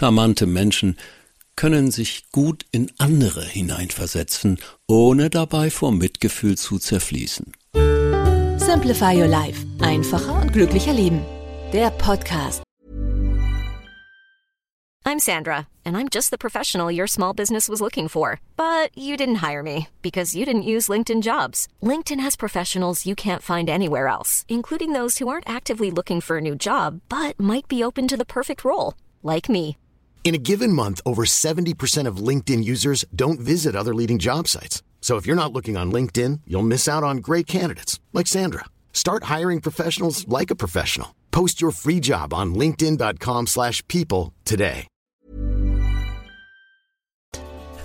Charmante Menschen können sich gut in andere hineinversetzen, ohne dabei vor Mitgefühl zu zerfließen. Simplify Your Life. Einfacher und glücklicher Leben. Der Podcast. I'm Sandra, and I'm just the professional your small business was looking for. But you didn't hire me because you didn't use LinkedIn jobs. LinkedIn has professionals you can't find anywhere else, including those who aren't actively looking for a new job, but might be open to the perfect role, like me. In a given month, over 70% of LinkedIn users don't visit other leading job sites. So if you're not looking on LinkedIn, you'll miss out on great candidates like Sandra. Start hiring professionals like a professional. Post your free job on linkedin.com/people today.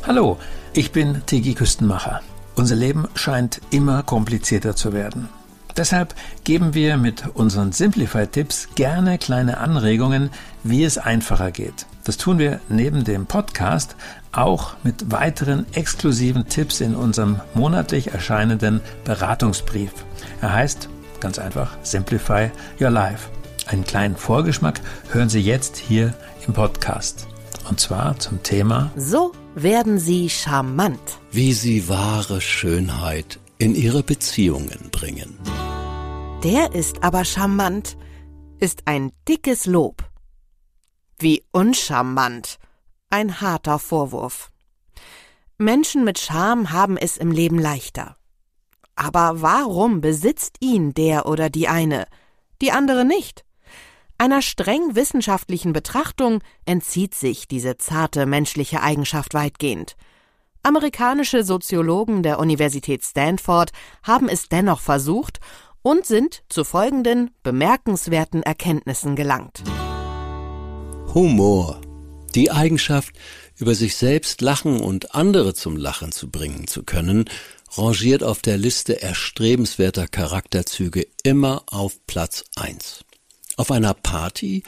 Hallo, ich bin Tigi Küstenmacher. Unser Leben scheint immer komplizierter zu werden. Deshalb geben wir mit unseren Simplify-Tipps gerne kleine Anregungen, wie es einfacher geht. Das tun wir neben dem Podcast auch mit weiteren exklusiven Tipps in unserem monatlich erscheinenden Beratungsbrief. Er heißt ganz einfach Simplify Your Life. Einen kleinen Vorgeschmack hören Sie jetzt hier im Podcast. Und zwar zum Thema So werden Sie charmant. Wie sie wahre Schönheit in ihre Beziehungen bringen. Der ist aber charmant, ist ein dickes Lob. Wie uncharmant. Ein harter Vorwurf. Menschen mit Charme haben es im Leben leichter. Aber warum besitzt ihn der oder die eine, die andere nicht? Einer streng wissenschaftlichen Betrachtung entzieht sich diese zarte menschliche Eigenschaft weitgehend. Amerikanische Soziologen der Universität Stanford haben es dennoch versucht und sind zu folgenden bemerkenswerten Erkenntnissen gelangt. Humor. Die Eigenschaft, über sich selbst lachen und andere zum Lachen zu bringen zu können, rangiert auf der Liste erstrebenswerter Charakterzüge immer auf Platz eins. Auf einer Party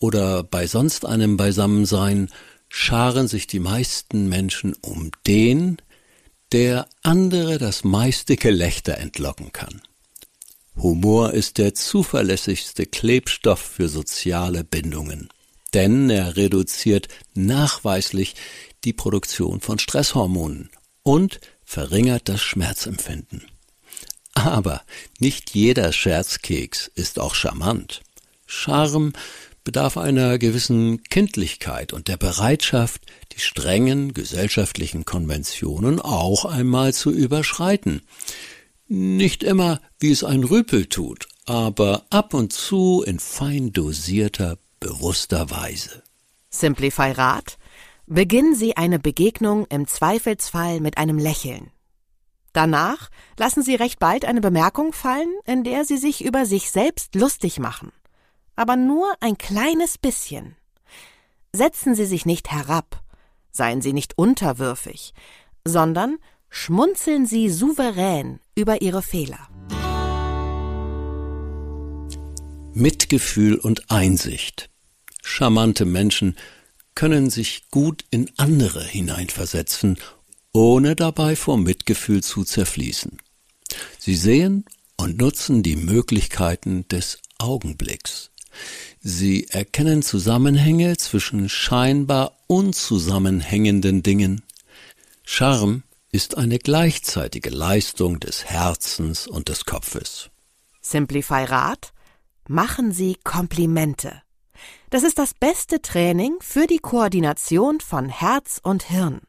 oder bei sonst einem Beisammensein scharen sich die meisten Menschen um den, der andere das meiste Gelächter entlocken kann. Humor ist der zuverlässigste Klebstoff für soziale Bindungen denn er reduziert nachweislich die Produktion von Stresshormonen und verringert das Schmerzempfinden. Aber nicht jeder Scherzkeks ist auch charmant. Charme bedarf einer gewissen Kindlichkeit und der Bereitschaft, die strengen gesellschaftlichen Konventionen auch einmal zu überschreiten. Nicht immer, wie es ein Rüpel tut, aber ab und zu in fein dosierter bewusster Weise. Simplify Rat. Beginnen Sie eine Begegnung im Zweifelsfall mit einem Lächeln. Danach lassen Sie recht bald eine Bemerkung fallen, in der Sie sich über sich selbst lustig machen. Aber nur ein kleines bisschen. Setzen Sie sich nicht herab, seien Sie nicht unterwürfig, sondern schmunzeln Sie souverän über Ihre Fehler. Mitgefühl und Einsicht. Charmante Menschen können sich gut in andere hineinversetzen, ohne dabei vor Mitgefühl zu zerfließen. Sie sehen und nutzen die Möglichkeiten des Augenblicks. Sie erkennen Zusammenhänge zwischen scheinbar unzusammenhängenden Dingen. Charme ist eine gleichzeitige Leistung des Herzens und des Kopfes. Simplify Rat. Machen Sie Komplimente. Das ist das beste Training für die Koordination von Herz und Hirn.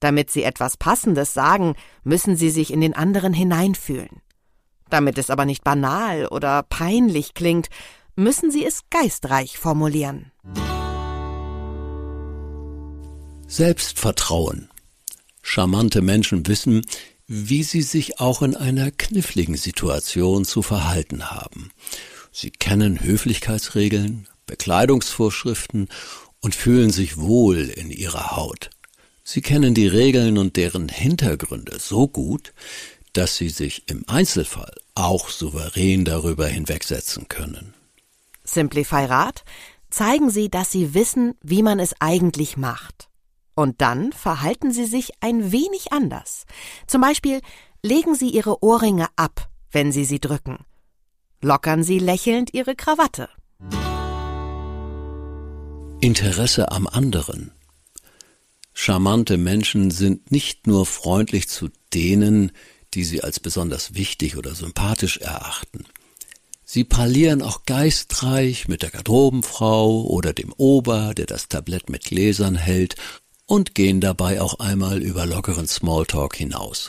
Damit Sie etwas Passendes sagen, müssen Sie sich in den anderen hineinfühlen. Damit es aber nicht banal oder peinlich klingt, müssen Sie es geistreich formulieren. Selbstvertrauen. Charmante Menschen wissen, wie sie sich auch in einer kniffligen Situation zu verhalten haben. Sie kennen Höflichkeitsregeln, Bekleidungsvorschriften und fühlen sich wohl in ihrer Haut. Sie kennen die Regeln und deren Hintergründe so gut, dass sie sich im Einzelfall auch souverän darüber hinwegsetzen können. Simplify Rat. Zeigen Sie, dass Sie wissen, wie man es eigentlich macht. Und dann verhalten Sie sich ein wenig anders. Zum Beispiel legen Sie Ihre Ohrringe ab, wenn Sie sie drücken. Lockern Sie lächelnd Ihre Krawatte. Interesse am anderen. Charmante Menschen sind nicht nur freundlich zu denen, die sie als besonders wichtig oder sympathisch erachten. Sie parlieren auch geistreich mit der Garderobenfrau oder dem Ober, der das Tablett mit Gläsern hält, und gehen dabei auch einmal über lockeren Smalltalk hinaus.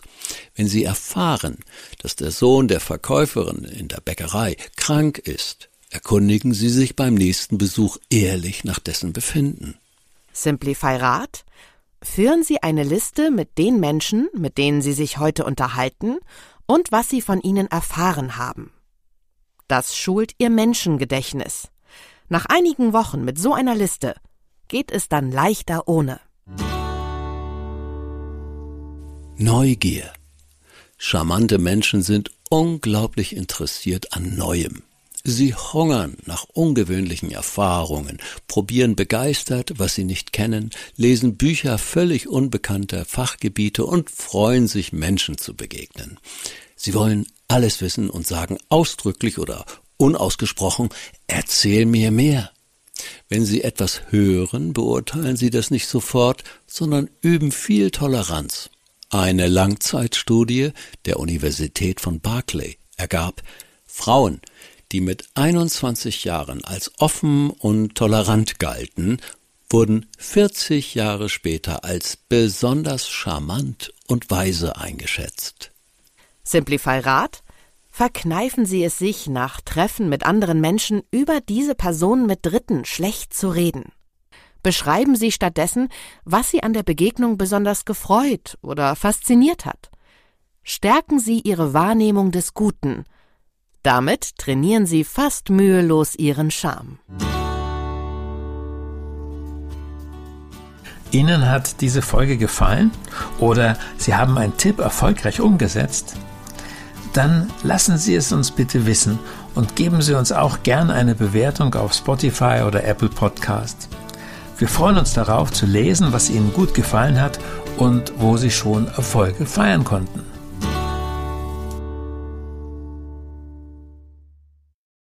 Wenn Sie erfahren, dass der Sohn der Verkäuferin in der Bäckerei krank ist, erkundigen Sie sich beim nächsten Besuch ehrlich nach dessen Befinden. Simplify Rat Führen Sie eine Liste mit den Menschen, mit denen Sie sich heute unterhalten und was Sie von ihnen erfahren haben. Das schult Ihr Menschengedächtnis. Nach einigen Wochen mit so einer Liste geht es dann leichter ohne. Neugier. Charmante Menschen sind unglaublich interessiert an Neuem. Sie hungern nach ungewöhnlichen Erfahrungen, probieren begeistert, was sie nicht kennen, lesen Bücher völlig unbekannter Fachgebiete und freuen sich, Menschen zu begegnen. Sie wollen alles wissen und sagen ausdrücklich oder unausgesprochen, erzähl mir mehr. Wenn Sie etwas hören, beurteilen Sie das nicht sofort, sondern üben viel Toleranz. Eine Langzeitstudie der Universität von Berkeley ergab, Frauen, die mit 21 Jahren als offen und tolerant galten, wurden 40 Jahre später als besonders charmant und weise eingeschätzt. Simplify Rat Verkneifen Sie es sich, nach Treffen mit anderen Menschen über diese Person mit Dritten schlecht zu reden. Beschreiben Sie stattdessen, was Sie an der Begegnung besonders gefreut oder fasziniert hat. Stärken Sie Ihre Wahrnehmung des Guten – damit trainieren Sie fast mühelos Ihren Charme. Ihnen hat diese Folge gefallen oder Sie haben einen Tipp erfolgreich umgesetzt? Dann lassen Sie es uns bitte wissen und geben Sie uns auch gern eine Bewertung auf Spotify oder Apple Podcast. Wir freuen uns darauf zu lesen, was Ihnen gut gefallen hat und wo Sie schon Erfolge feiern konnten.